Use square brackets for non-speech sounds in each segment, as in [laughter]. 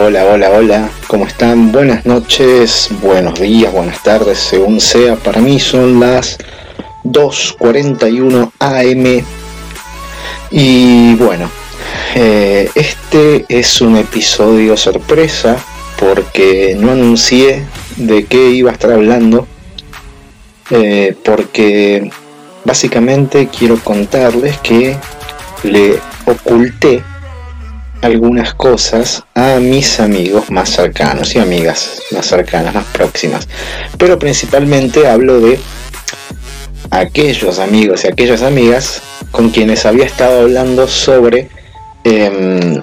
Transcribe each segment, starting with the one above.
Hola, hola, hola, ¿cómo están? Buenas noches, buenos días, buenas tardes, según sea. Para mí son las 2.41 am. Y bueno, eh, este es un episodio sorpresa porque no anuncié de qué iba a estar hablando. Eh, porque básicamente quiero contarles que le oculté algunas cosas a mis amigos más cercanos y amigas más cercanas, más próximas. Pero principalmente hablo de aquellos amigos y aquellas amigas con quienes había estado hablando sobre em,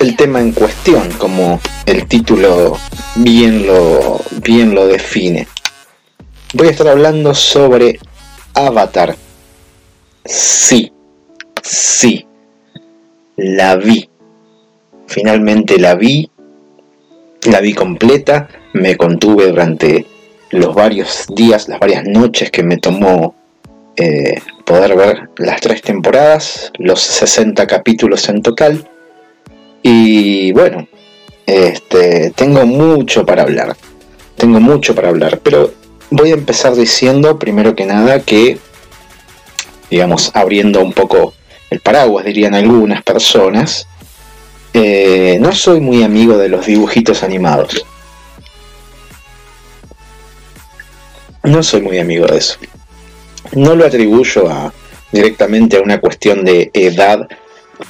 el tema en cuestión, como el título bien lo, bien lo define. Voy a estar hablando sobre Avatar. Sí, sí, la vi Finalmente la vi, la vi completa, me contuve durante los varios días, las varias noches que me tomó eh, poder ver las tres temporadas, los 60 capítulos en total. Y bueno, este, tengo mucho para hablar, tengo mucho para hablar, pero voy a empezar diciendo primero que nada que, digamos, abriendo un poco el paraguas, dirían algunas personas, eh, no soy muy amigo de los dibujitos animados. No soy muy amigo de eso. No lo atribuyo a, directamente a una cuestión de edad,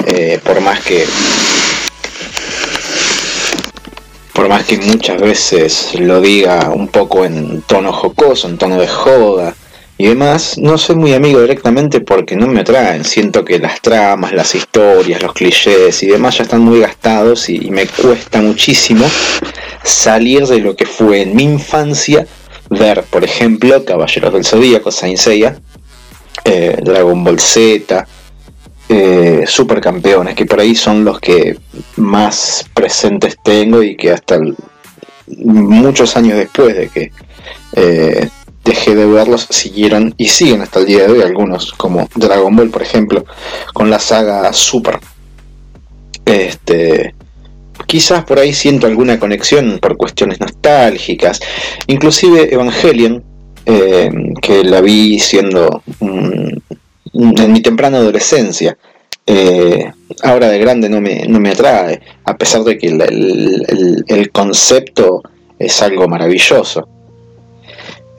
eh, por más que por más que muchas veces lo diga un poco en tono jocoso, en tono de joda, y demás, no soy muy amigo directamente porque no me atraen. Siento que las tramas, las historias, los clichés y demás ya están muy gastados y, me cuesta muchísimo salir de lo que fue en mi infancia ver, por ejemplo, Caballeros del Zodíaco, Saint Seiya, eh, Dragon Ball Z, eh, Supercampeones, que por ahí son los que más presentes tengo y que hasta muchos años después de que eh, dejé de verlos, siguieron y siguen hasta el día de hoy algunos, como Dragon Ball, por ejemplo, con la saga Super. Este, quizás por ahí siento alguna conexión por cuestiones nostálgicas, inclusive Evangelion, eh, que la vi siendo en mi temprana adolescencia. Eh, ahora de grande no me, no me atrae, a pesar de que el concepto es algo maravilloso.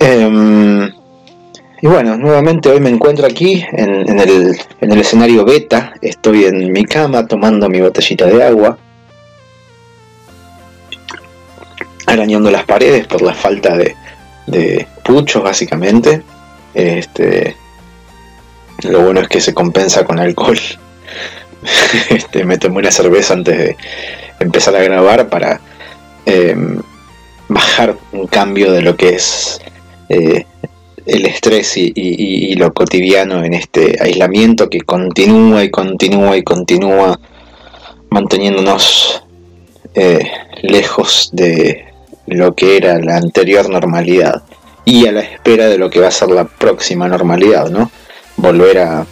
Em, y bueno, nuevamente hoy me encuentro aquí en, el, escenario beta. Estoy en mi cama tomando mi botellita de agua. Arañando las paredes por la falta de, de puchos, básicamente. Este, lo bueno es que se compensa con alcohol. [laughs] Este, me tomé una cerveza antes de empezar a grabar para em, bajar un cambio de lo que es eh, el estrés y, lo cotidiano en este aislamiento que continúa y continúa y continúa manteniéndonos eh, lejos de lo que era la anterior normalidad y a la espera de lo que va a ser la próxima normalidad, ¿no? Volver a,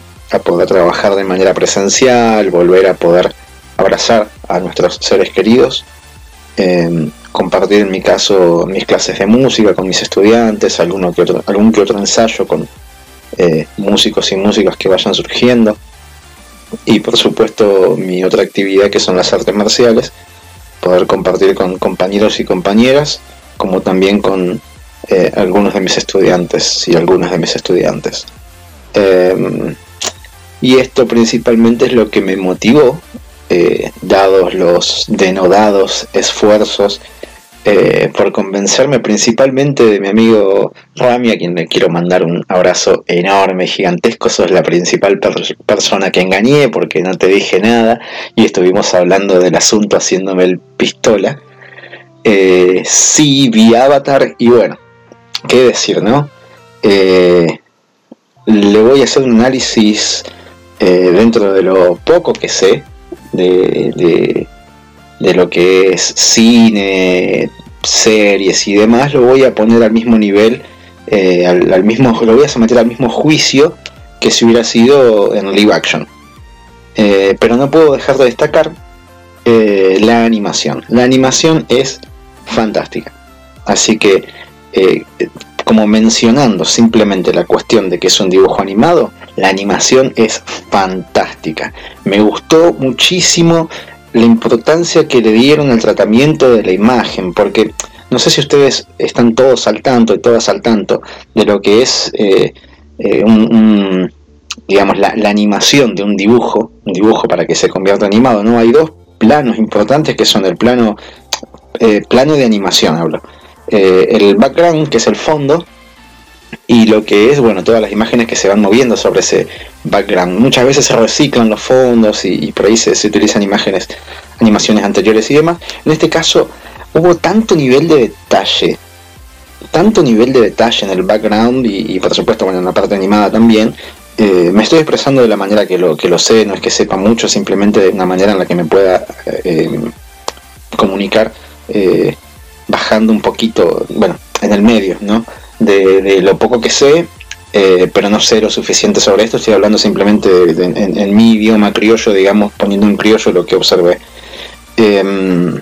poder trabajar de manera presencial, volver a poder abrazar a nuestros seres queridos. Eh, compartir en mi caso mis clases de música con mis estudiantes, alguno que otro, algún que otro ensayo con eh, músicos y músicas que vayan surgiendo. Y por supuesto mi otra actividad que son las artes marciales, poder compartir con compañeros y compañeras, como también con eh, algunos de mis estudiantes y algunas de mis estudiantes. Em, y esto principalmente es lo que me motivó, eh, dados los denodados esfuerzos eh, por convencerme principalmente de mi amigo Rami, a quien le quiero mandar un abrazo enorme, gigantesco. Sos la principal persona que engañé porque no te dije nada y estuvimos hablando del asunto haciéndome el pistola. Eh, sí, vi Avatar y bueno, qué decir, ¿no? Eh, le voy a hacer un análisis dentro de lo poco que sé de de lo que es cine, series y demás, lo voy a poner al mismo nivel, eh, al, mismo, lo voy a someter al mismo juicio que si hubiera sido en live action. Eh, pero no puedo dejar de destacar eh, la animación. La animación es fantástica. Así que, como mencionando simplemente la cuestión de que es un dibujo animado, la animación es fantástica. Me gustó muchísimo la importancia que le dieron al tratamiento de la imagen, porque no sé si ustedes están todos al tanto y todas al tanto de lo que es eh, un, digamos la, animación de un dibujo, un dibujo para que se convierta animado, ¿no? Hay dos planos importantes que son el plano eh, plano de animación hablo eh, el background que es el fondo y lo que es bueno todas las imágenes que se van moviendo sobre ese background. Muchas veces se reciclan los fondos y, por ahí se, utilizan imágenes animaciones anteriores y demás. En este caso hubo tanto nivel de detalle tanto nivel de detalle en el background y, y por supuesto bueno en la parte animada también. Eh, me estoy expresando de la manera que lo, que lo sé, no es que sepa mucho, simplemente de una manera en la que me pueda eh, comunicar eh, bajando un poquito, bueno, en el medio, ¿no? De, lo poco que sé, pero no sé lo suficiente sobre esto, estoy hablando simplemente en, mi idioma criollo, digamos, poniendo en criollo lo que observé. Em,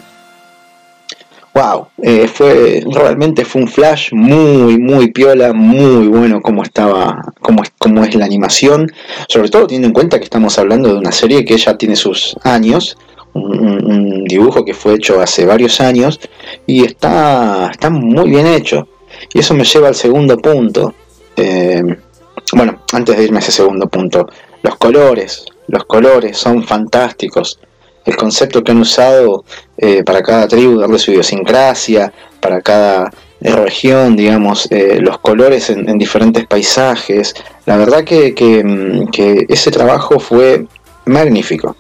wow, eh, fue realmente fue un flash muy, muy piola, muy bueno como estaba, como es, es la animación, sobre todo teniendo en cuenta que estamos hablando de una serie que ya tiene sus años, un, dibujo que fue hecho hace varios años y está, está muy bien hecho. Y eso me lleva al segundo punto. Eh, bueno, antes de irme a ese segundo punto, los colores, los colores son fantásticos el concepto que han usado eh, para cada tribu, darle su idiosincrasia, para cada eh, región, digamos, los colores en, diferentes paisajes. La verdad que, mm, que, ese trabajo fue magnífico.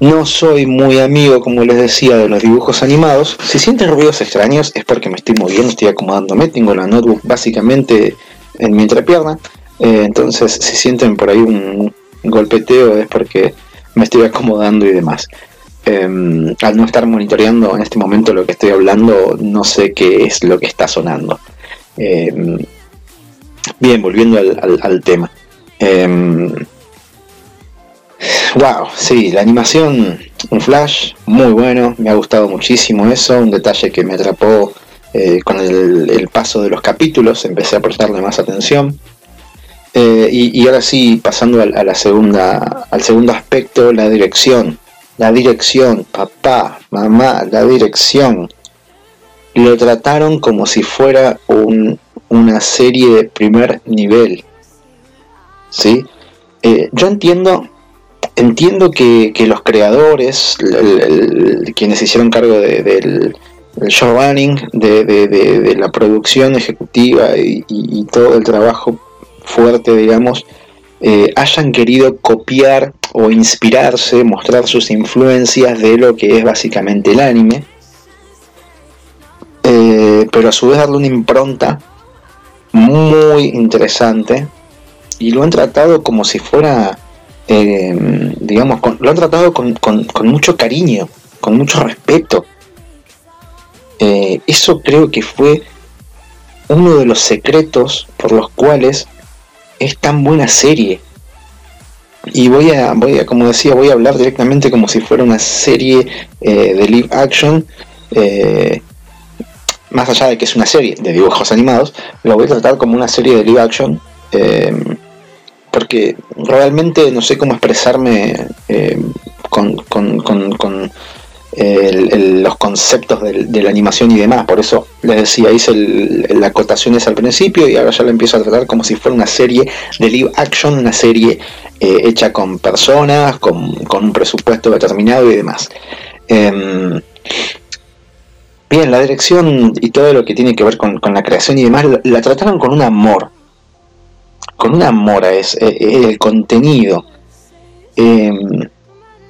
No soy muy amigo, como les decía, de los dibujos animados. Si sienten ruidos extraños es porque me estoy moviendo, estoy acomodándome, tengo la notebook básicamente en mi entrepierna. entonces, si sienten por ahí un golpeteo es porque me estoy acomodando y demás. Em, al no estar monitoreando en este momento lo que estoy hablando, no sé qué es lo que está sonando. Em, bien, volviendo al, tema. Wow, sí, la animación, un flash muy bueno, me ha gustado muchísimo eso, un detalle que me atrapó eh, con el, paso de los capítulos, empecé a prestarle más atención. Eh, y, ahora sí, pasando a, la segunda, al segundo aspecto, la dirección. La dirección, papá, mamá, la dirección. Lo trataron como si fuera una serie de primer nivel. ¿Sí? Eh, yo entiendo, entiendo que, los creadores, quienes hicieron cargo del show running, de, la producción ejecutiva y todo el trabajo fuerte, digamos, eh, hayan querido copiar o inspirarse, mostrar sus influencias de lo que es básicamente el anime, eh, pero a su vez darle una impronta muy interesante y lo han tratado como si fuera, eh, digamos, lo han tratado con, mucho cariño, con mucho respeto. eso creo que fue uno de los secretos por los cuales es tan buena serie. Y voy a, voy a, como decía, voy a hablar directamente como si fuera una serie eh, de live action. Eh, más allá de que es una serie de dibujos animados, lo voy a tratar como una serie de live action. Eh, porque realmente no sé cómo expresarme con, con, con los conceptos de, la animación y demás. Por eso les decía, hice la acotación al principio y ahora ya la empiezo a tratar como si fuera una serie de live action, una serie eh, hecha con personas, con, un presupuesto determinado y demás. Em, bien, la dirección y todo lo que tiene que ver con, la creación y demás la, trataron con un amor, con un amor a es, eh, el contenido. Em,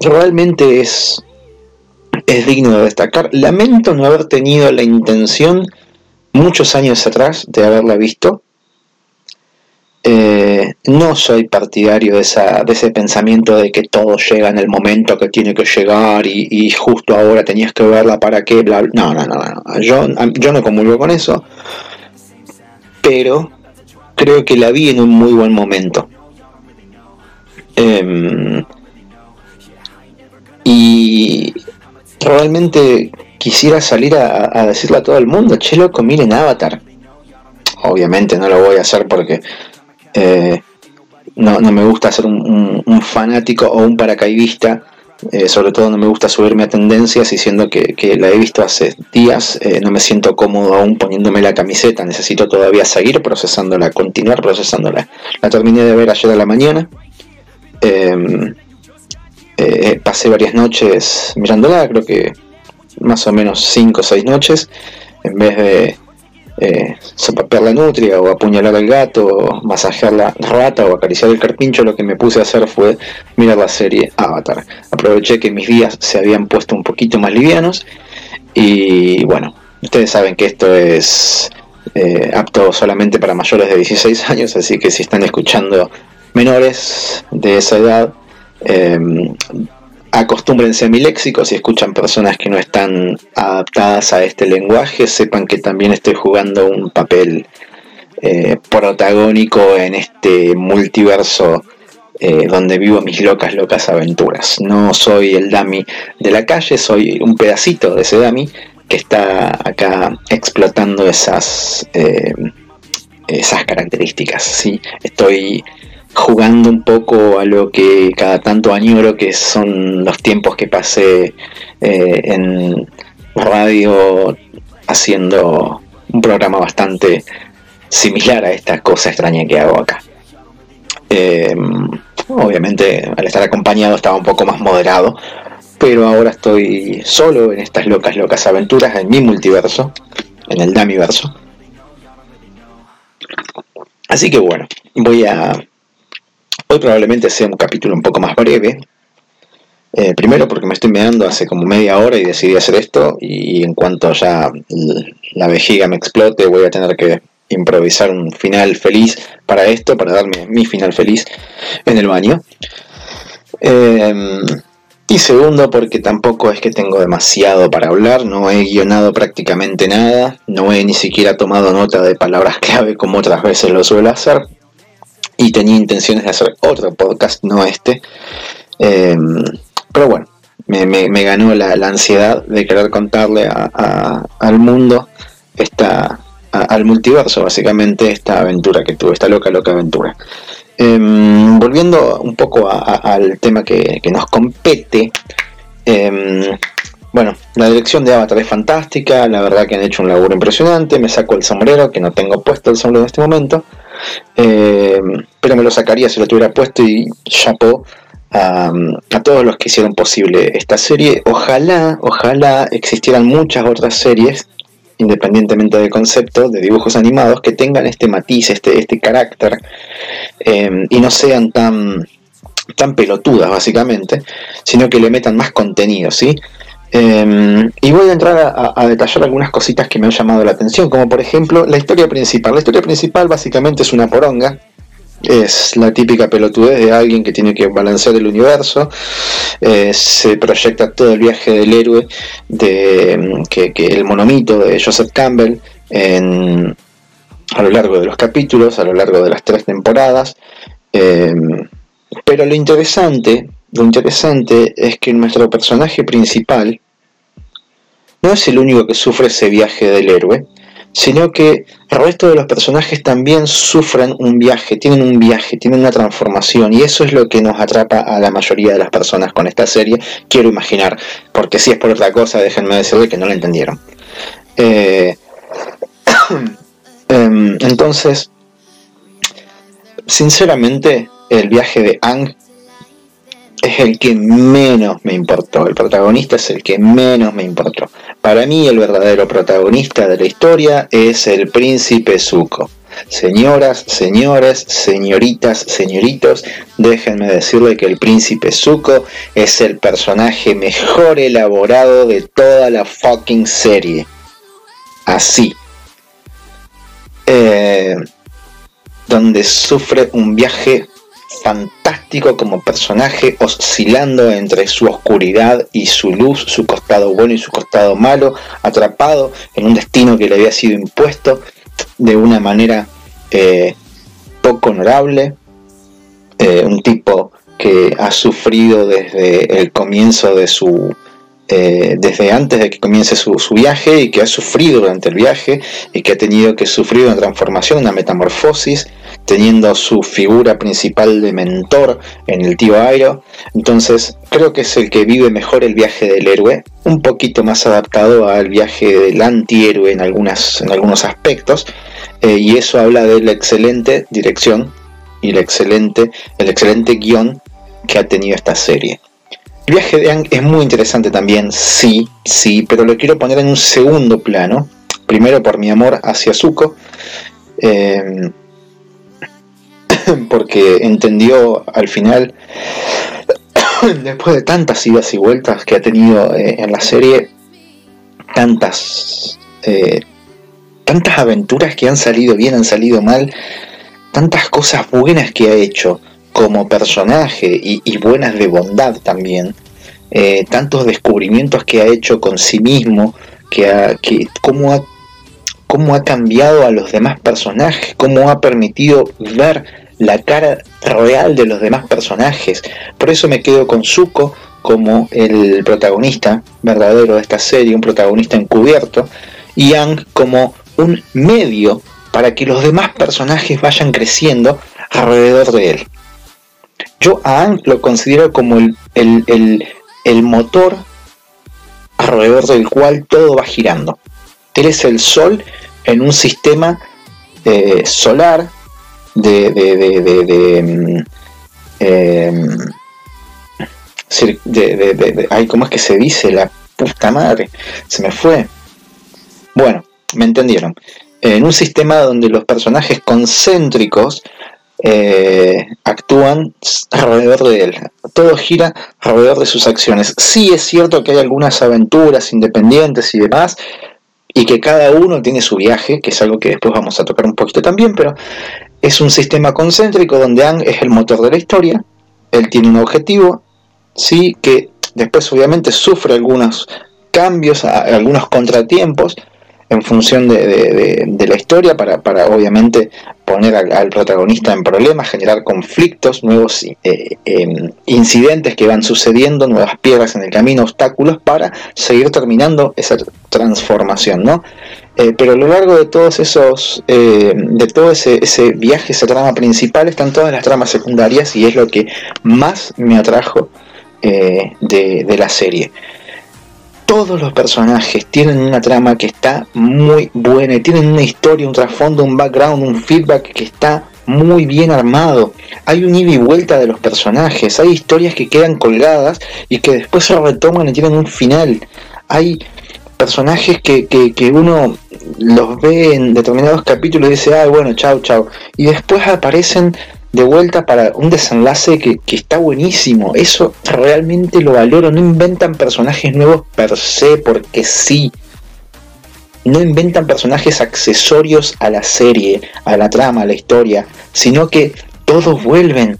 realmente es es digno de destacar. Lamento no haber tenido la intención muchos años atrás de haberla visto. Eh, no soy partidario de, esa, de ese pensamiento de que todo llega en el momento que tiene que llegar y, justo ahora tenías que verla para qué, bla, No, no, no, no. Yo, yo no comulgo con eso. Pero creo que la vi en un muy buen momento. Em, Y realmente quisiera salir a, decirle a todo el mundo, che loco, miren Avatar. Obviamente no lo voy a hacer porque eh, no, me gusta ser un, fanático o un paracaidista. Eh, sobre todo no me gusta subirme a tendencias diciendo que, que la he visto hace días. Eh, no me siento cómodo aún poniéndome la camiseta. Necesito todavía seguir procesándola, continuar procesándola. La terminé de ver ayer a la mañana. Em, pasé varias noches mirándola, creo que más o menos 5 o 6 noches, en vez de eh, la nutria o apuñalar al gato, o masajear la rata o acariciar el carpincho, lo que me puse a hacer fue mirar la serie Avatar. Aproveché que mis días se habían puesto un poquito más livianos y bueno, ustedes saben que esto es eh, apto solamente para mayores de 16 años, así que si están escuchando menores de esa edad, eh, acostúmbrense a mi léxico, si escuchan personas que no están adaptadas a este lenguaje, sepan que también estoy jugando un papel eh, protagónico en este multiverso eh, donde vivo mis locas, locas aventuras. No soy el Dami de la calle, soy un pedacito de ese Dami que está acá explotando esas, eh, esas características. ¿sí? Estoy jugando un poco a lo que cada tanto añoro, que son los tiempos que pasé eh, en radio haciendo un programa bastante similar a esta cosa extraña que hago acá. Em, obviamente al estar acompañado estaba un poco más moderado, pero ahora estoy solo en estas locas, locas aventuras, en mi multiverso, en el Damiverso. Así que bueno, voy a Hoy probablemente sea un capítulo un poco más breve. Eh, primero porque me estoy meando hace como media hora y decidí hacer esto y en cuanto ya la vejiga me explote voy a tener que improvisar un final feliz para esto, para darme mi final feliz en el baño. Em, y segundo, porque tampoco es que tengo demasiado para hablar, no he guionado prácticamente nada, no he ni siquiera tomado nota de palabras [laughs] clave como otras veces lo suelo hacer y tenía intenciones de hacer otro podcast, no este. Em, pero bueno, me, ganó la, ansiedad de querer contarle al mundo esta, al multiverso, básicamente, esta aventura que tuve, esta loca, loca aventura. Em, volviendo un poco al tema que, nos compete, em, bueno, la dirección de Avatar es fantástica, la verdad que han hecho un laburo impresionante, me saco el sombrero, que no tengo puesto el sombrero en este momento, eh, pero me lo sacaría si lo tuviera puesto y chapó a, todos los que hicieron posible esta serie. Ojalá, ojalá existieran muchas otras series, independientemente del concepto, de dibujos animados, que tengan este matiz, este, este carácter, eh, y no sean tan, tan pelotudas, básicamente, sino que le metan más contenido, ¿sí? Em, y voy a entrar a, detallar algunas cositas que me han llamado la atención, como por ejemplo la historia principal. La historia principal básicamente es una poronga, es la típica pelotudez de alguien que tiene que balancear el universo. Eh, se proyecta todo el viaje del héroe, de em, que, el monomito de Joseph Campbell a lo largo de los capítulos, a lo largo de las tres temporadas. Em, pero lo interesante lo interesante es que nuestro personaje principal no es el único que sufre ese viaje del héroe, sino que el resto de los personajes también sufren un viaje, tienen un viaje, tienen una transformación, y eso es lo que nos atrapa a la mayoría de las personas con esta serie, quiero imaginar, porque si es por otra cosa, déjenme decirle que no la entendieron. Eh, [coughs] em, entonces, sinceramente, el viaje de Ang es el que menos me importó. El protagonista es el que menos me importó. Para mí el verdadero protagonista de la historia es el príncipe Zuko. Señoras, señores, señoritas, señoritos, déjenme decirle que el príncipe Zuko es el personaje mejor elaborado de toda la fucking serie. Así. Eh, donde sufre un viaje fantástico como personaje, oscilando entre su oscuridad y su luz, su costado bueno y su costado malo, atrapado en un destino que le había sido impuesto de una manera eh, poco honorable, eh, un tipo que ha sufrido desde el comienzo de su eh, desde antes de que comience su, viaje y que ha sufrido durante el viaje y que ha tenido que sufrir una transformación, una metamorfosis, teniendo su figura principal de mentor en el tío Airo. Entonces creo que es el que vive mejor el viaje del héroe, un poquito más adaptado al viaje del antihéroe en, algunas, en algunos aspectos, eh, y eso habla de la excelente dirección y el excelente, el excelente guion que ha tenido esta serie. El viaje de Ang es muy interesante también, sí, sí, pero lo quiero poner en un segundo plano. Primero por mi amor hacia Zuko, em, [coughs] porque entendió al final, [coughs] después de tantas idas y vueltas que ha tenido eh, en la serie, tantas, eh, tantas aventuras que han salido bien, han salido mal, tantas cosas buenas que ha hecho como personaje y, buenas de bondad también, eh, tantos descubrimientos que ha hecho con sí mismo, que, ha, que cómo, ha, cómo ha cambiado a los demás personajes, cómo ha permitido ver la cara real de los demás personajes. Por eso me quedo con Zuko como el protagonista verdadero de esta serie, un protagonista encubierto, y Ang como un medio para que los demás personajes vayan creciendo alrededor de él. Yo a Ang lo considero como el, motor alrededor del cual todo va girando. Él es el sol en un sistema eh, solar de, de, de, de mm, em, ay, ¿cómo es que se dice? La puta madre, se me fue. Bueno, me entendieron. En un sistema donde los personajes concéntricos eh, actúan alrededor de él. Todo gira alrededor de sus acciones. Sí es cierto que hay algunas aventuras independientes y demás, y que cada uno tiene su viaje, que es algo que después vamos a tocar un poquito también, pero es un sistema concéntrico donde Ang es el motor de la historia, él tiene un objetivo, sí, que después obviamente sufre algunos cambios, algunos contratiempos, en función de, la historia para, para, obviamente poner al, protagonista en problemas, generar conflictos, nuevos eh, em, incidentes que van sucediendo, nuevas piedras en el camino, obstáculos para seguir terminando esa transformación, ¿no? Eh, pero a lo largo de todos esos, eh, de todo ese, ese, viaje, esa trama principal, están todas las tramas secundarias y es lo que más me atrajo de, de la serie todos los personajes tienen una trama que está muy buena, y tienen una historia, un trasfondo, un background, un feedback que está muy bien armado. Hay un ida y vuelta de los personajes, hay historias que quedan colgadas y que después se retoman y tienen un final. Hay personajes que, que, uno los ve en determinados capítulos y dice, ah, bueno, chao, chao. Y después aparecen de vuelta para un desenlace que, está buenísimo. Eso realmente lo valoro. No inventan personajes nuevos per se porque sí. No inventan personajes accesorios a la serie, a la trama, a la historia, sino que todos vuelven.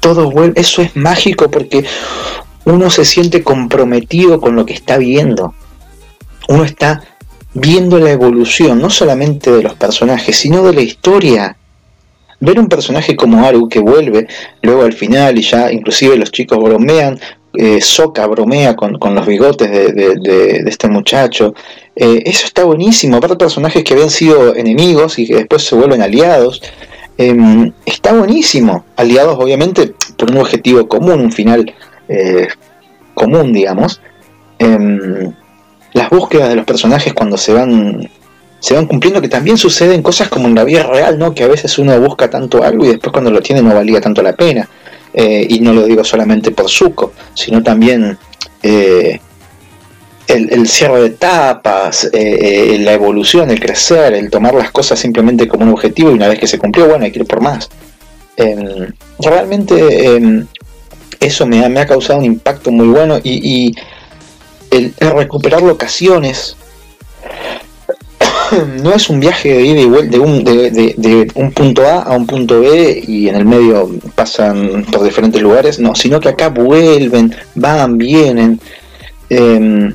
Todos vuelven. Eso es mágico porque uno se siente comprometido con lo que está viendo. Uno está viendo la evolución, no solamente de los personajes, sino de la historia ver un personaje como Aru que vuelve luego al final y ya inclusive los chicos bromean, eh, bromea con, los bigotes de, este muchacho, eh, eso está buenísimo, ver personajes que habían sido enemigos y que después se vuelven aliados, em, está buenísimo, aliados obviamente por un objetivo común, un final eh, común digamos. Em, las búsquedas de los personajes cuando se van se van cumpliendo, que también suceden cosas como en la vida real, ¿no? Que a veces uno busca tanto algo y después cuando lo tiene no valía tanto la pena. Eh, y no lo digo solamente por suco, sino también eh, el, cierre de etapas, eh, la evolución, el crecer, el tomar las cosas simplemente como un objetivo y una vez que se cumplió, bueno, hay que ir por más. Em, realmente em, eso me ha, me ha, causado un impacto muy bueno y, el recuperar locaciones [coughs] no es un viaje de ida y vuelta de un, de, un punto A a un punto B y en el medio pasan por diferentes lugares, no, sino que acá vuelven, van, vienen. Em,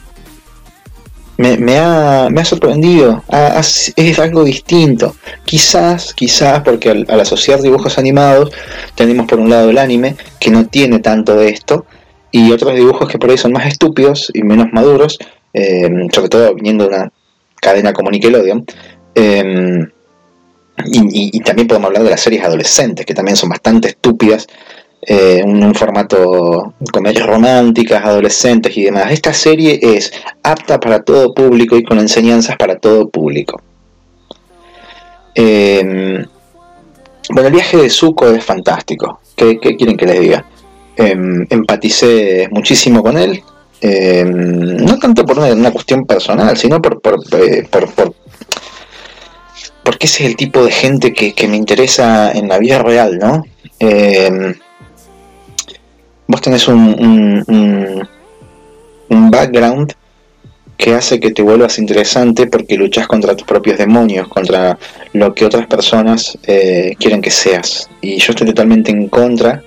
me, ha, sorprendido, es algo distinto. Quizás, quizás porque al, asociar dibujos animados tenemos por un lado el anime, que no tiene tanto de esto, y otros dibujos que por ahí son más estúpidos y menos maduros, eh, sobre todo viniendo de una cadena como Nickelodeon. Eh, y, también podemos hablar de las series adolescentes, que también son bastante estúpidas, eh, un, formato comedias románticas, adolescentes y demás. Esta serie es apta para todo público y con enseñanzas para todo público. bueno, el viaje de Zuko es fantástico. ¿Qué, quieren que les diga? empaticé muchísimo con él. Eh, no tanto por una, cuestión personal, sino por, por, eh, porque ese es el tipo de gente que, me interesa en la vida real, ¿no? Eh, vos tenés un, un, background que hace que te vuelvas interesante porque luchas contra tus propios demonios, contra lo que otras personas quieren que seas. Y yo estoy totalmente en contra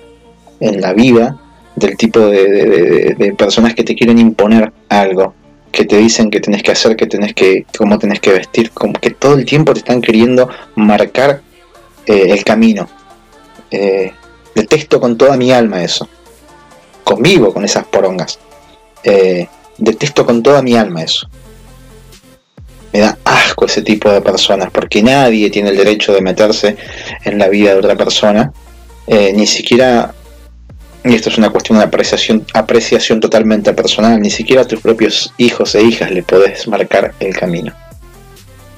en la vida del tipo de, personas que te quieren imponer algo, que te dicen que tenés que hacer, que tenés que, cómo tenés que vestir, como que todo el tiempo te están queriendo marcar eh, el camino. Eh, detesto con toda mi alma eso. Convivo con esas porongas. Eh, detesto con toda mi alma eso. Me da asco ese tipo de personas, porque nadie tiene el derecho de meterse en la vida de otra persona, ni siquiera y esto es una cuestión de apreciación, apreciación totalmente personal, ni siquiera a tus propios hijos e hijas le podés marcar el camino.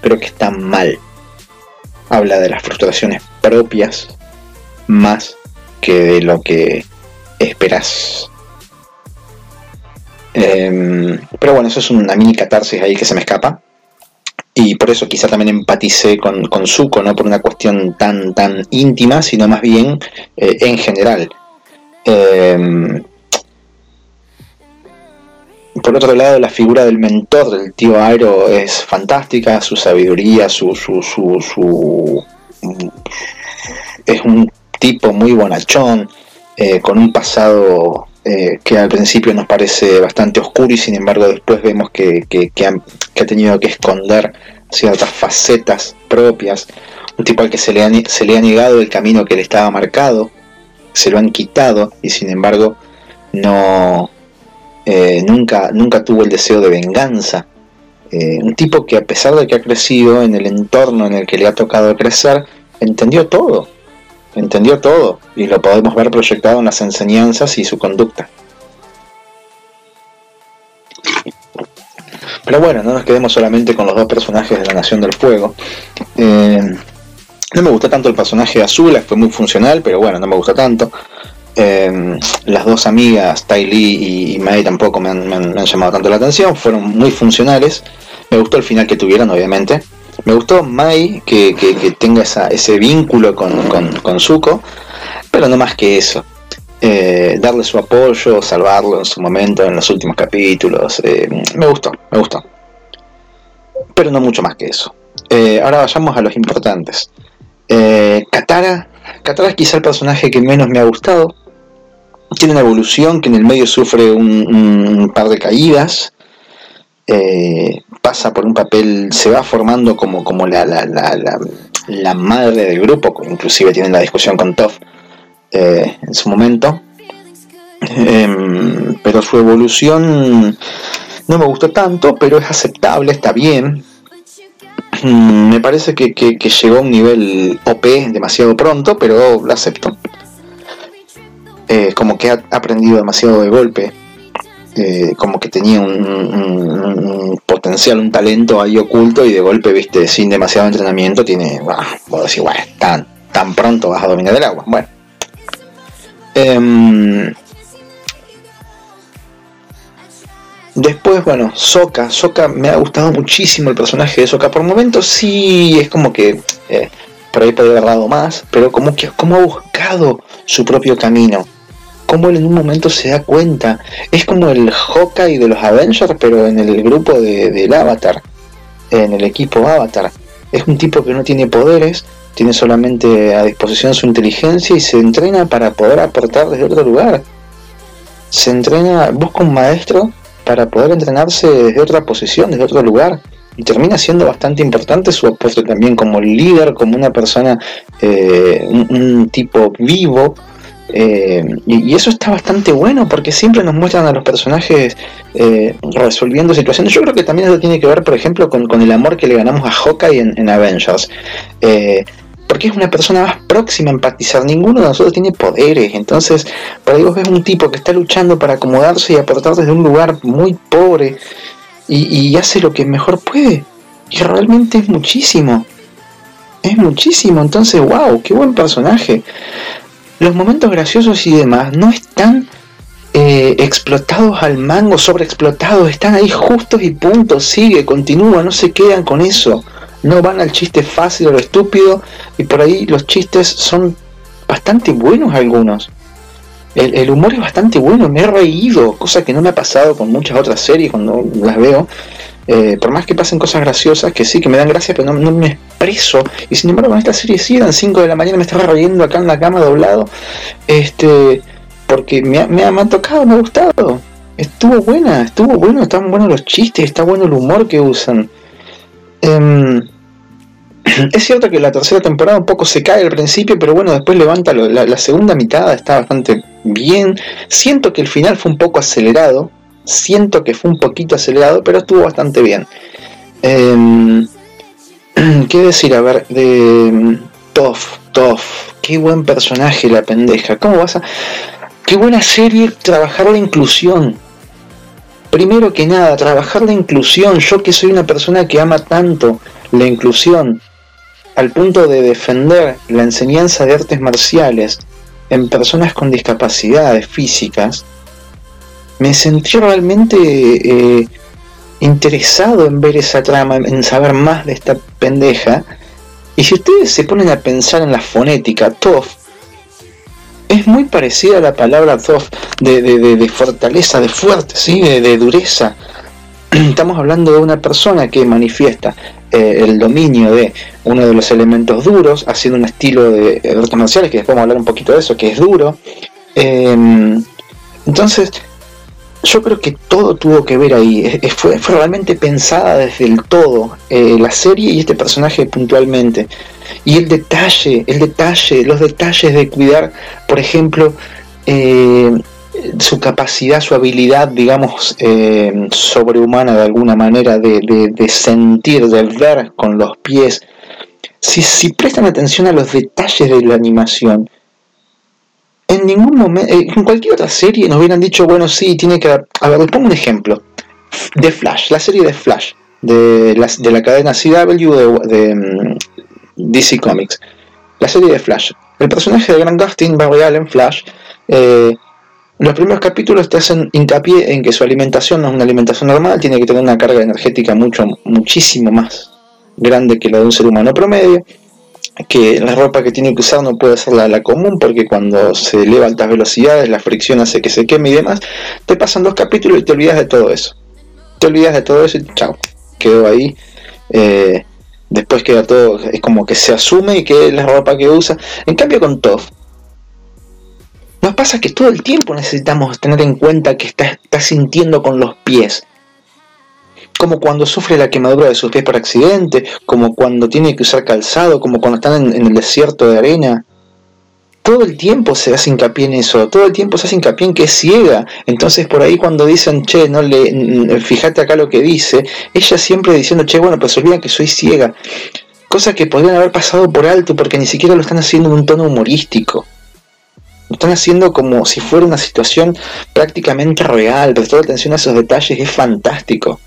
Creo que está mal. Habla de las frustraciones propias más que de lo que esperas. Em, pero bueno, eso es una mini catarsis ahí que se me escapa. Y por eso quizá también empaticé con, con Zuko, no por una cuestión tan, tan íntima, sino más bien eh, en general Em, por otro lado, la figura del mentor del tío Aero es fantástica, su sabiduría, su, su, su, es un tipo muy bonachón, eh, con un pasado eh, que al principio nos parece bastante oscuro y sin embargo después vemos que, ha, tenido que esconder ciertas facetas propias, un tipo al que se le, se le ha negado el camino que le estaba marcado, se lo han quitado y sin embargo no eh, nunca, nunca tuvo el deseo de venganza. Eh, un tipo que a pesar de que ha crecido en el entorno en el que le ha tocado crecer, entendió todo, entendió todo y lo podemos ver proyectado en las enseñanzas y su conducta. Pero bueno, no nos quedemos solamente con los dos personajes de la Nación del Fuego. Eh, no me gusta tanto el personaje de fue muy funcional, pero bueno, no me gusta tanto. Eh, las dos amigas, Tai Lee y Mai, tampoco me han, llamado tanto la atención, fueron muy funcionales. Me gustó el final que tuvieron, obviamente. Me gustó Mai que, tenga ese vínculo con, con, Zuko, pero no más que eso. Eh, darle su apoyo, salvarlo en su momento, en los últimos capítulos. Eh, me gustó, me gustó. Pero no mucho más que eso. ahora vayamos a los importantes. Eh, Katara, Katara es quizá el personaje que menos me ha gustado. Tiene una evolución que en el medio sufre un, par de caídas. Eh, pasa por un papel, se va formando como, como la, la, madre del grupo, inclusive tiene la discusión con Toph eh, en su momento. Em, pero su evolución no me gustó tanto, pero es aceptable, está bien. Mm, me parece que, llegó a un nivel OP demasiado pronto, pero lo acepto. Eh, como que ha aprendido demasiado de golpe. Eh, como que tenía un, potencial, un talento ahí oculto y de golpe, viste, sin demasiado entrenamiento, tiene, bueno, tan, tan pronto vas a dominar el agua. Bueno. Em, Después, bueno, Soka. Soka me ha gustado muchísimo el personaje de Soka. Por momentos sí es como que eh, por ahí podría haber dado más, pero como que como ha buscado su propio camino. Como él en un momento se da cuenta. Es como el Hawkeye de los Avengers, pero en el grupo de, del Avatar. En el equipo Avatar. Es un tipo que no tiene poderes, tiene solamente a disposición su inteligencia y se entrena para poder aportar desde otro lugar. Se entrena, busca un maestro para poder entrenarse desde otra posición, desde otro lugar. Y termina siendo bastante importante su aporte también como líder, como una persona, eh, un, tipo vivo. Eh, y, eso está bastante bueno porque siempre nos muestran a los personajes eh, resolviendo situaciones. Yo creo que también eso tiene que ver, por ejemplo, con, el amor que le ganamos a Hawkeye en, en Avengers porque es una persona más próxima a empatizar. Ninguno de nosotros tiene poderes. Entonces, para Dios es un tipo que está luchando para acomodarse y aportar desde un lugar muy pobre y, hace lo que mejor puede. Y realmente es muchísimo. Es muchísimo. Entonces, wow, qué buen personaje. Los momentos graciosos y demás no están eh, explotados al mango, sobreexplotados. Están ahí justos y punto. Sigue, continúa, no se quedan con eso no van al chiste fácil o lo estúpido y por ahí los chistes son bastante buenos algunos. El, humor es bastante bueno, me he reído, cosa que no me ha pasado con muchas otras series cuando las veo. Eh, por más que pasen cosas graciosas, que sí, que me dan gracia, pero no, me expreso. Y sin embargo, con esta serie sí, eran 5 de la mañana, me estaba riendo acá en la cama doblado. Este, porque me ha, me ha tocado, me ha gustado. Estuvo buena, estuvo bueno, están buenos los chistes, está bueno el humor que usan. Em, [clears throat] es cierto que la tercera temporada un poco se cae al principio, pero bueno, después levanta la, segunda mitad, está bastante bien. Siento que el final fue un poco acelerado, siento que fue un poquito acelerado, pero estuvo bastante bien. Em, [clears throat] ¿Qué decir? A ver, de Toff, Toff, qué buen personaje la pendeja. ¿Cómo vas a.? Qué buena serie trabajar la inclusión. Primero que nada, trabajar la inclusión. Yo que soy una persona que ama tanto la inclusión, al punto de defender la enseñanza de artes marciales en personas con discapacidades físicas, me sentí realmente eh, interesado en ver esa trama, en saber más de esta pendeja. Y si ustedes se ponen a pensar en la fonética, TOF es muy parecida a la palabra Thoth de, fortaleza, de fuerte, ¿sí? de, dureza. [clears throat] Estamos hablando de una persona que manifiesta eh, el dominio de uno de los elementos duros, haciendo un estilo de artes marciales, que después vamos a hablar un poquito de eso, que es duro. Em, entonces, yo creo que todo tuvo que ver ahí. Fue, fue realmente pensada desde el todo eh, la serie y este personaje puntualmente. Y el detalle, el detalle, los detalles de cuidar, por ejemplo, eh, su capacidad, su habilidad, digamos, eh, sobrehumana de alguna manera de, sentir, de ver con los pies. Si, si prestan atención a los detalles de la animación, en ningún momento, eh, en cualquier otra serie nos hubieran dicho, bueno, sí, tiene que A ver, les pongo un ejemplo. De Flash, la serie de Flash, de la, de la cadena CW de, DC Comics. La serie de Flash. El personaje de Grant Gustin, Barry Allen, Flash, eh, los primeros capítulos te hacen hincapié en que su alimentación no es una alimentación normal, tiene que tener una carga energética mucho, muchísimo más grande que la de un ser humano promedio que la ropa que tiene que usar no puede ser la, la común porque cuando se eleva a altas velocidades la fricción hace que se queme y demás, te pasan dos capítulos y te olvidas de todo eso. Te olvidas de todo eso y chao, quedó ahí. Eh, después queda todo, es como que se asume y que es la ropa que usa. En cambio con Toff, nos pasa que todo el tiempo necesitamos tener en cuenta que está, está sintiendo con los pies como cuando sufre la quemadura de sus pies por accidente, como cuando tiene que usar calzado, como cuando están en, el desierto de arena. Todo el tiempo se hace hincapié en eso, todo el tiempo se hace hincapié en que es ciega. Entonces por ahí cuando dicen, che, no le, fíjate acá lo que dice, ella siempre diciendo, che, bueno, pues olvidan que soy ciega. Cosa que podrían haber pasado por alto porque ni siquiera lo están haciendo en un tono humorístico. Lo están haciendo como si fuera una situación prácticamente real, prestar atención a esos detalles es fantástico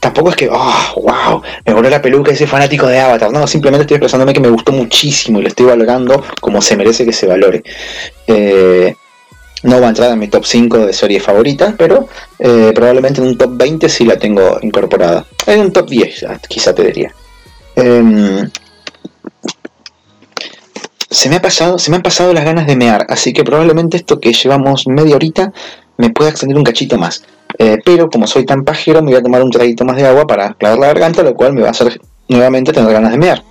tampoco es que, oh, wow, me voló la peluca ese fanático de Avatar. No, simplemente estoy expresándome que me gustó muchísimo y lo estoy valorando como se merece que se valore. Eh, no va a entrar en mi top 5 de series favoritas, pero eh, probablemente en un top 20 sí la tengo incorporada. En un top 10 quizá te diría. Em, se me, ha pasado, se me han pasado las ganas de mear, así que probablemente esto que llevamos media horita me pueda extender un cachito más. Eh, pero como soy tan pajero, me voy a tomar un traguito más de agua para aclarar la garganta, lo cual me va a hacer nuevamente tener ganas de mear.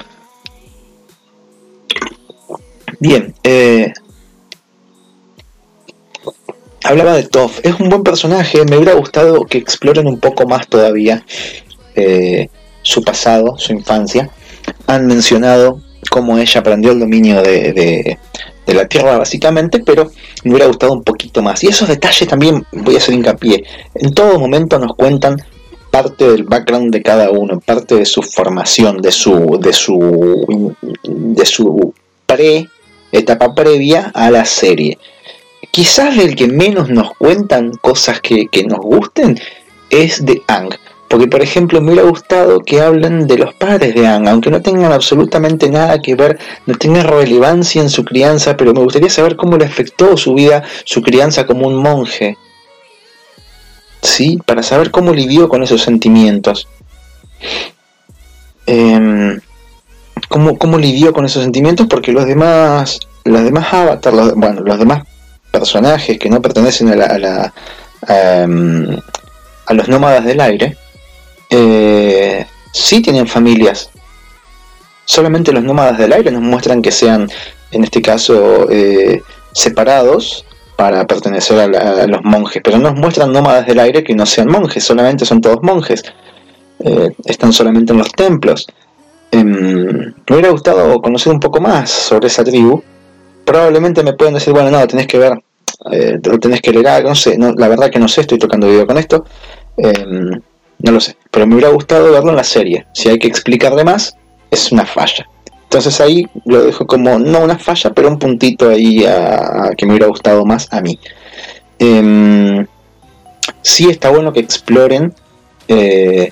Bien, eh, hablaba de Toph. Es un buen personaje. Me hubiera gustado que exploren un poco más todavía eh, su pasado, su infancia. Han mencionado cómo ella aprendió el dominio de, de, la Tierra, básicamente, pero me hubiera gustado un poquito más. Y esos detalles también voy a hacer hincapié. En todo momento nos cuentan parte del background de cada uno, parte de su formación, de su, de su, de su pre etapa previa a la serie. Quizás el que menos nos cuentan cosas que, nos gusten es de Ang. Porque, por ejemplo, me hubiera gustado que hablen de los padres de Ang, aunque no tengan absolutamente nada que ver, no tengan relevancia en su crianza, pero me gustaría saber cómo le afectó su vida, su crianza como un monje. ¿Sí? Para saber cómo lidió con esos sentimientos. Eh, cómo, cómo lidió con esos sentimientos, porque los demás, los demás avatars, bueno, los demás personajes que no pertenecen a la, a, em, los nómadas del aire, eh, sí tienen familias. Solamente los nómadas del aire nos muestran que sean, en este caso, eh, separados para pertenecer a, los monjes, pero no nos muestran nómadas del aire que no sean monjes, solamente son todos monjes. Eh, están solamente en los templos. Em, me hubiera gustado conocer un poco más sobre esa tribu. Probablemente me pueden decir, bueno, no, tenés que ver, eh, tenés que leer no sé, la verdad que no sé, estoy tocando video con esto. Em, no lo sé, pero me hubiera gustado verlo en la serie. Si hay que explicar de más, es una falla. Entonces ahí lo dejo como, no una falla, pero un puntito ahí a, que me hubiera gustado más a mí. Eh, sí está bueno que exploren eh,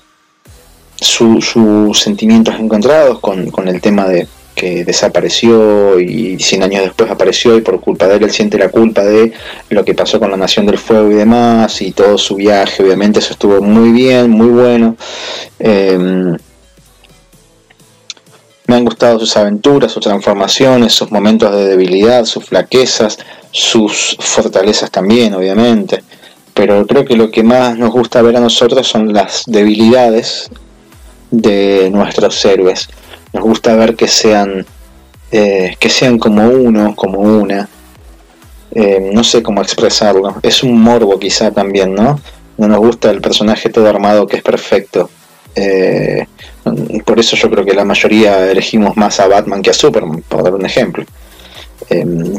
sus sentimientos encontrados con, el tema de que desapareció y 100 años después apareció y por culpa de él él siente la culpa de lo que pasó con la Nación del Fuego y demás y todo su viaje, obviamente eso estuvo muy bien, muy bueno. Em, me han gustado sus aventuras, sus transformaciones, sus momentos de debilidad, sus flaquezas, sus fortalezas también, obviamente. Pero creo que lo que más nos gusta ver a nosotros son las debilidades de nuestros héroes. Nos gusta ver que sean, eh, que sean como uno, como una. Eh, no sé cómo expresarlo. Es un morbo quizá también, ¿no? No nos gusta el personaje todo armado que es perfecto. Eh, por eso yo creo que la mayoría elegimos más a Batman que a Superman, por dar un ejemplo.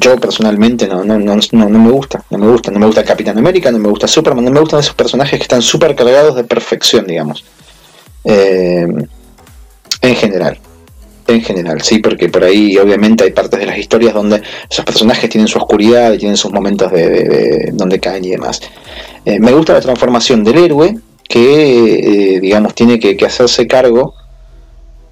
yo personalmente no, no, no, no, me gusta, no me gusta, no me gusta Capitán América, no me gusta Superman, no me gustan esos personajes que están súper cargados de perfección, digamos. En general. En general, sí, porque por ahí obviamente hay partes de las historias donde esos personajes tienen su oscuridad y tienen sus momentos de, donde caen y demás. Eh, me gusta la transformación del héroe que, eh, digamos, tiene que, hacerse cargo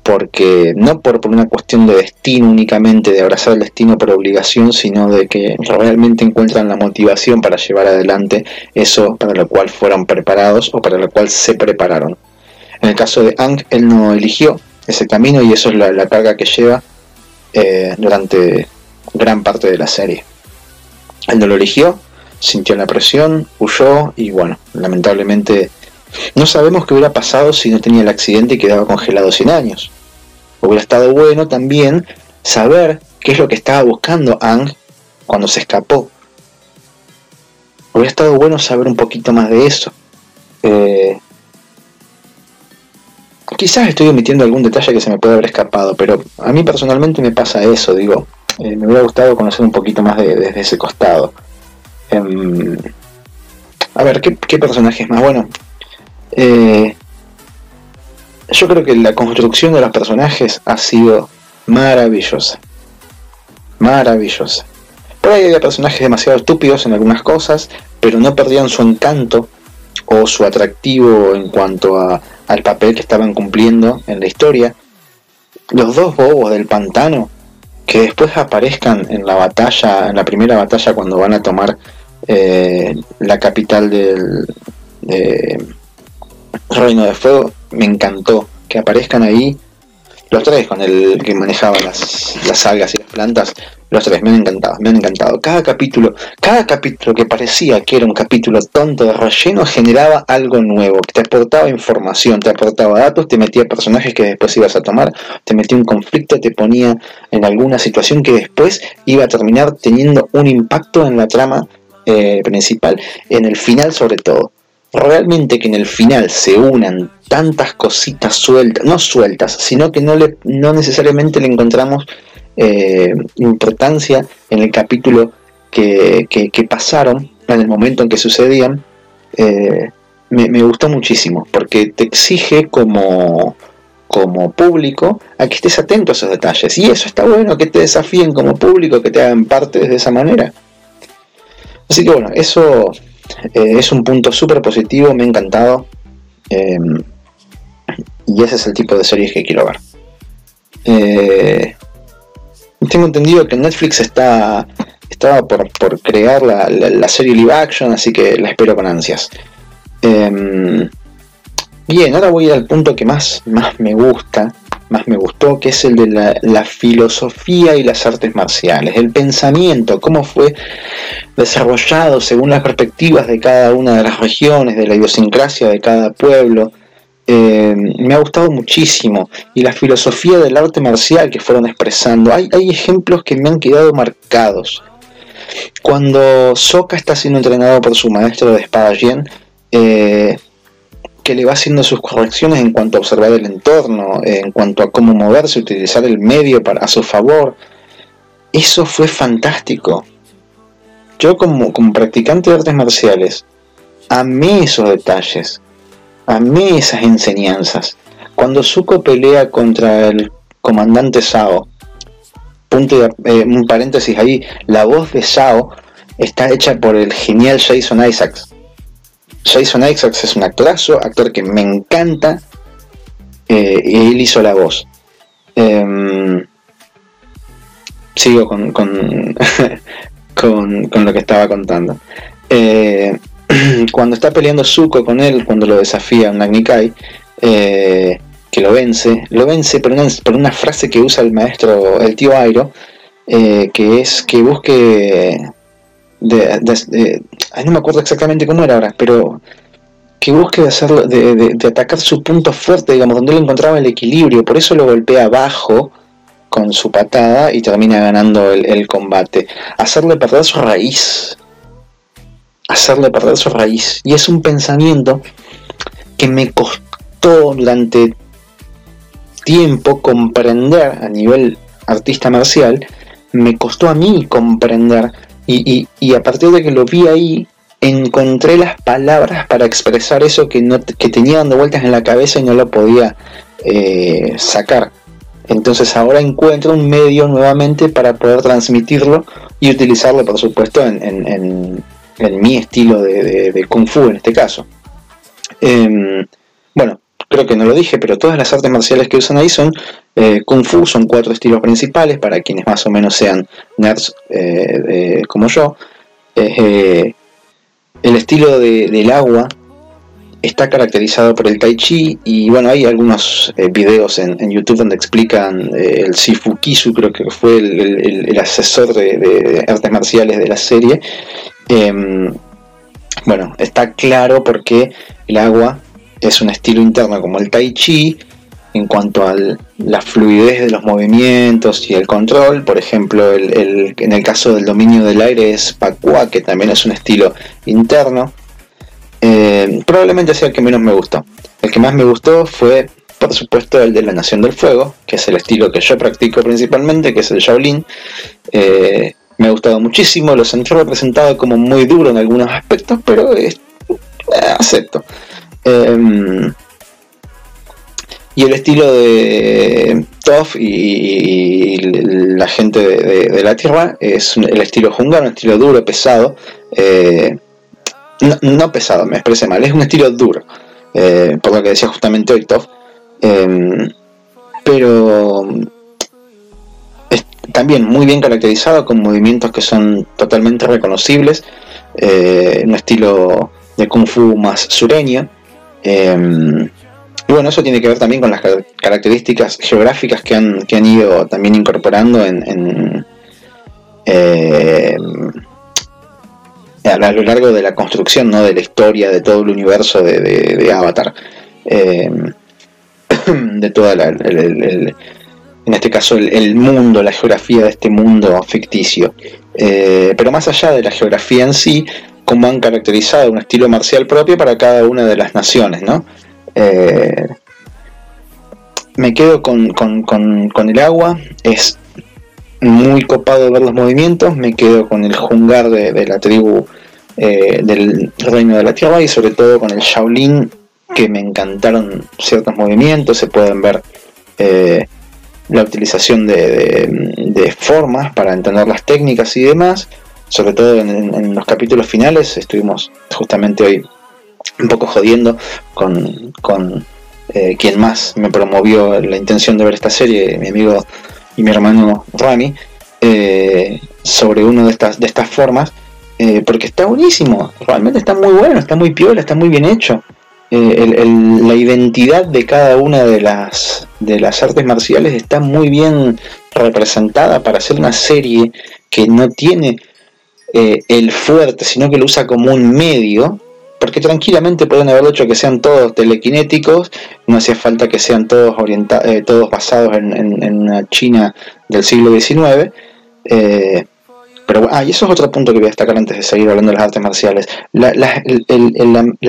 porque no por, por, una cuestión de destino únicamente, de abrazar el destino por obligación, sino de que realmente encuentran la motivación para llevar adelante eso para lo cual fueron preparados o para lo cual se prepararon. En el caso de Ang, él no eligió ese camino y eso es la, carga que lleva eh, durante gran parte de la serie. Él no lo eligió, sintió la presión, huyó y bueno, lamentablemente no sabemos qué hubiera pasado si no tenía el accidente y quedaba congelado 100 años. Hubiera estado bueno también saber qué es lo que estaba buscando Ang cuando se escapó. Hubiera estado bueno saber un poquito más de eso. Eh, Quizás estoy omitiendo algún detalle que se me puede haber escapado, pero a mí personalmente me pasa eso, digo, eh, me hubiera gustado conocer un poquito más de, desde ese costado. Em, a ver, ¿qué, ¿qué, personajes más? Bueno, eh, yo creo que la construcción de los personajes ha sido maravillosa. Maravillosa. Por ahí había personajes demasiado estúpidos en algunas cosas, pero no perdían su encanto o su atractivo en cuanto a al papel que estaban cumpliendo en la historia. Los dos bobos del pantano que después aparezcan en la batalla, en la primera batalla cuando van a tomar eh, la capital del Reino de Fuego, me encantó que aparezcan ahí los tres con el que manejaba las, las algas y las plantas, los tres me han encantado, me han encantado. Cada capítulo, cada capítulo que parecía que era un capítulo tonto de relleno generaba algo nuevo, que te aportaba información, te aportaba datos, te metía personajes que después ibas a tomar, te metía un conflicto, te ponía en alguna situación que después iba a terminar teniendo un impacto en la trama eh, principal, en el final sobre todo. Realmente que en el final se unan tantas cositas sueltas, no sueltas, sino que no, le, no necesariamente le encontramos eh, importancia en el capítulo que, pasaron, en el momento en que sucedían, eh, me, gustó muchísimo, porque te exige como, como público a que estés atento a esos detalles. Y eso está bueno, que te desafíen como público, que te hagan parte de esa manera. Así que bueno, eso eh, es un punto súper positivo, me ha encantado. Em, y ese es el tipo de series que quiero ver. Eh, tengo entendido que Netflix está estaba por, crear la, serie live action, así que la espero con ansias. Em, bien, ahora voy al punto que más, más me gusta, más me gustó, que es el de la, filosofía y las artes marciales, el pensamiento, cómo fue desarrollado según las perspectivas de cada una de las regiones, de la idiosincrasia de cada pueblo. Eh, me ha gustado muchísimo y la filosofía del arte marcial que fueron expresando. Hay, hay ejemplos que me han quedado marcados. Cuando Sokka está siendo entrenado por su maestro de espada eh, que le va haciendo sus correcciones en cuanto a observar el entorno, en cuanto a cómo moverse, utilizar el medio para, a su favor. Eso fue fantástico. Yo como, practicante de artes marciales, amé esos detalles, amé esas enseñanzas. Cuando Zuko pelea contra el comandante Sao, punto eh, un paréntesis ahí, la voz de Sao está hecha por el genial Jason Isaacs. Jason Isaacs es un actorazo, actor que me encanta, eh, y él hizo la voz. Em, sigo con, con, [laughs] con, lo que estaba contando. Eh, [clears throat] cuando está peleando Zuko con él, cuando lo desafía un Agnikai, eh, que lo vence, lo vence por una, por una, frase que usa el maestro, el tío Airo, que es que busque de, no me acuerdo exactamente cómo era ahora, pero que busque de, hacerlo, de, atacar su punto fuerte, digamos, donde él encontraba el equilibrio, por eso lo golpea abajo con su patada y termina ganando el, combate. Hacerle perder su raíz. Hacerle perder su raíz. Y es un pensamiento que me costó durante tiempo comprender a nivel artista marcial, me costó a mí comprender y, a partir de que lo vi ahí, encontré las palabras para expresar eso que, no, que tenía dando vueltas en la cabeza y no lo podía eh, sacar. Entonces ahora encuentro un medio nuevamente para poder transmitirlo y utilizarlo, por supuesto, en, mi estilo de, kung fu en este caso. Em, creo que no lo dije, pero todas las artes marciales que usan ahí son eh, Kung Fu, son cuatro estilos principales para quienes más o menos sean nerds eh, como yo. Eh, el estilo del agua está caracterizado por el Tai Chi y bueno, hay algunos videos en, YouTube donde explican el Sifu Kisu, creo que fue el, asesor de, artes marciales de la serie. Em, bueno, está claro porque el agua es un estilo interno como el tai chi en cuanto a la fluidez de los movimientos y el control. Por ejemplo, en el caso del dominio del aire es Pakua, que también es un estilo interno. Eh, probablemente sea el que menos me gustó. El que más me gustó fue, por supuesto, el de la Nación del Fuego, que es el estilo que yo practico principalmente, que es el Shaolin. Eh, me ha gustado muchísimo, lo sentí representado como muy duro en algunos aspectos, pero eh, acepto. Em, y el estilo de Toff y, la gente de, la Tierra es el estilo húngaro, un estilo duro, pesado. Eh, no, pesado, me expresé mal, es un estilo duro, eh, por lo que decía justamente hoy Toff. Em, pero también muy bien caracterizado, con movimientos que son totalmente reconocibles, eh, un estilo de kung fu más sureño. Em, y bueno, eso tiene que ver también con las características geográficas que han, que han ido también incorporando en, em, a lo largo de la construcción ¿no? de la historia de todo el universo de, Avatar. Em, [coughs] de toda la, en este caso el, mundo, la geografía de este mundo ficticio. Eh, pero más allá de la geografía en sí, cómo han caracterizado un estilo marcial propio para cada una de las naciones, ¿no? Eh, me quedo con, el agua, es muy copado ver los movimientos, me quedo con el jungar de, la tribu eh, del reino de la tierra y sobre todo con el Shaolin, que me encantaron ciertos movimientos, se pueden ver eh, la utilización de, formas para entender las técnicas y demás, sobre todo en, los capítulos finales, estuvimos justamente hoy un poco jodiendo con, con eh, quien más me promovió la intención de ver esta serie, mi amigo y mi hermano Rami, eh, sobre una de estas, de estas formas, eh, porque está buenísimo, realmente está muy bueno, está muy piola, está muy bien hecho. la identidad de cada una de las, de las artes marciales está muy bien representada para hacer una serie que no tiene el fuerte, sino que lo usa como un medio porque tranquilamente pueden haberlo hecho que sean todos telequinéticos, no hacía falta que sean todos eh, todos basados en, una China del siglo XIX. Eh, pero ah, y eso es otro punto que voy a destacar antes de seguir hablando de las artes marciales. La,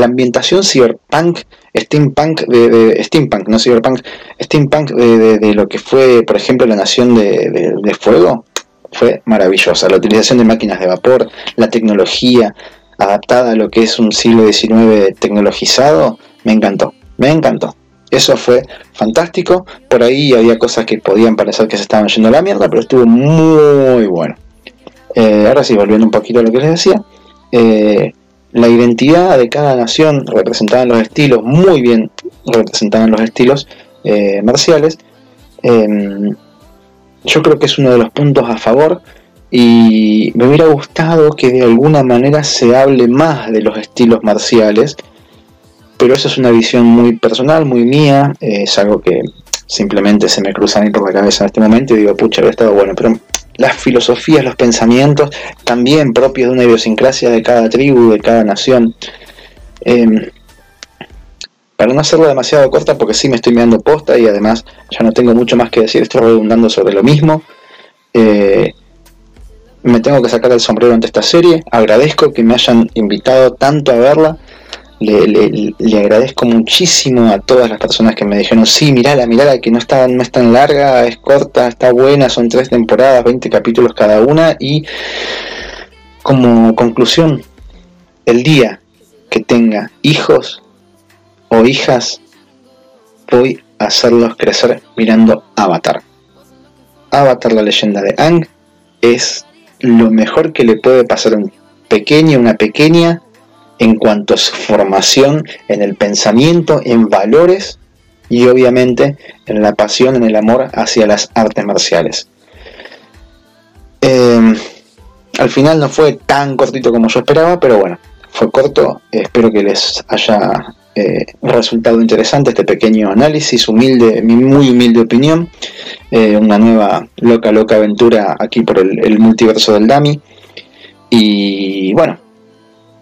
ambientación cyberpunk, steampunk, de, steampunk, no cyberpunk, steampunk de, lo que fue, por ejemplo, la Nación de Fuego, fue maravillosa. La utilización de máquinas de vapor, la tecnología, adaptada a lo que es un siglo XIX tecnologizado, me encantó, me encantó. Eso fue fantástico. Por ahí había cosas que podían parecer que se estaban yendo a la mierda, pero estuvo muy bueno. Eh, ahora sí, volviendo un poquito a lo que les decía. Eh, la identidad de cada nación representada en los estilos, muy bien representada en los estilos eh, marciales. Yo creo que es uno de los puntos a favor y me hubiera gustado que de alguna manera se hable más de los estilos marciales, pero eso es una visión muy personal, muy mía, es algo que simplemente se me cruza a mí por la cabeza en este momento y digo, pucha, habría estado bueno, pero las filosofías, los pensamientos, también propios de una idiosincrasia de cada tribu, de cada nación. Em, para no hacerlo demasiado corta, porque sí me estoy mirando posta y además ya no tengo mucho más que decir, estoy redundando sobre lo mismo. Eh, me tengo que sacar el sombrero ante esta serie. Agradezco que me hayan invitado tanto a verla. Le, agradezco muchísimo a todas las personas que me dijeron, sí, mirala, mirala, que no está, no es tan larga, es corta, está buena, son tres temporadas, 20 capítulos cada una. Y como conclusión, el día que tenga hijos o hijas, voy a hacerlos crecer mirando Avatar. Avatar, la leyenda de Ang, es lo mejor que le puede pasar a un pequeño, una pequeña, en cuanto a su formación en el pensamiento, en valores y obviamente en la pasión, en el amor hacia las artes marciales. Em, al final no fue tan cortito como yo esperaba, pero bueno, fue corto. Espero que les haya eh, resultado interesante este pequeño análisis, humilde, mi muy humilde opinión, eh, una nueva loca loca aventura aquí por el, multiverso del Dami. Y bueno,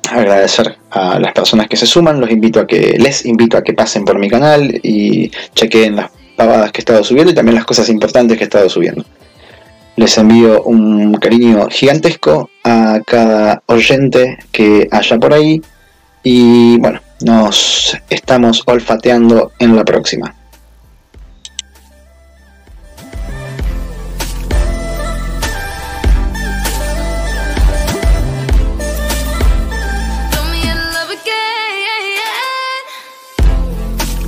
agradecer a las personas que se suman, los invito a que, les invito a que pasen por mi canal y chequeen las pavadas que he estado subiendo y también las cosas importantes que he estado subiendo. Les envío un cariño gigantesco a cada oyente que haya por ahí y bueno, nos estamos olfateando en la próxima.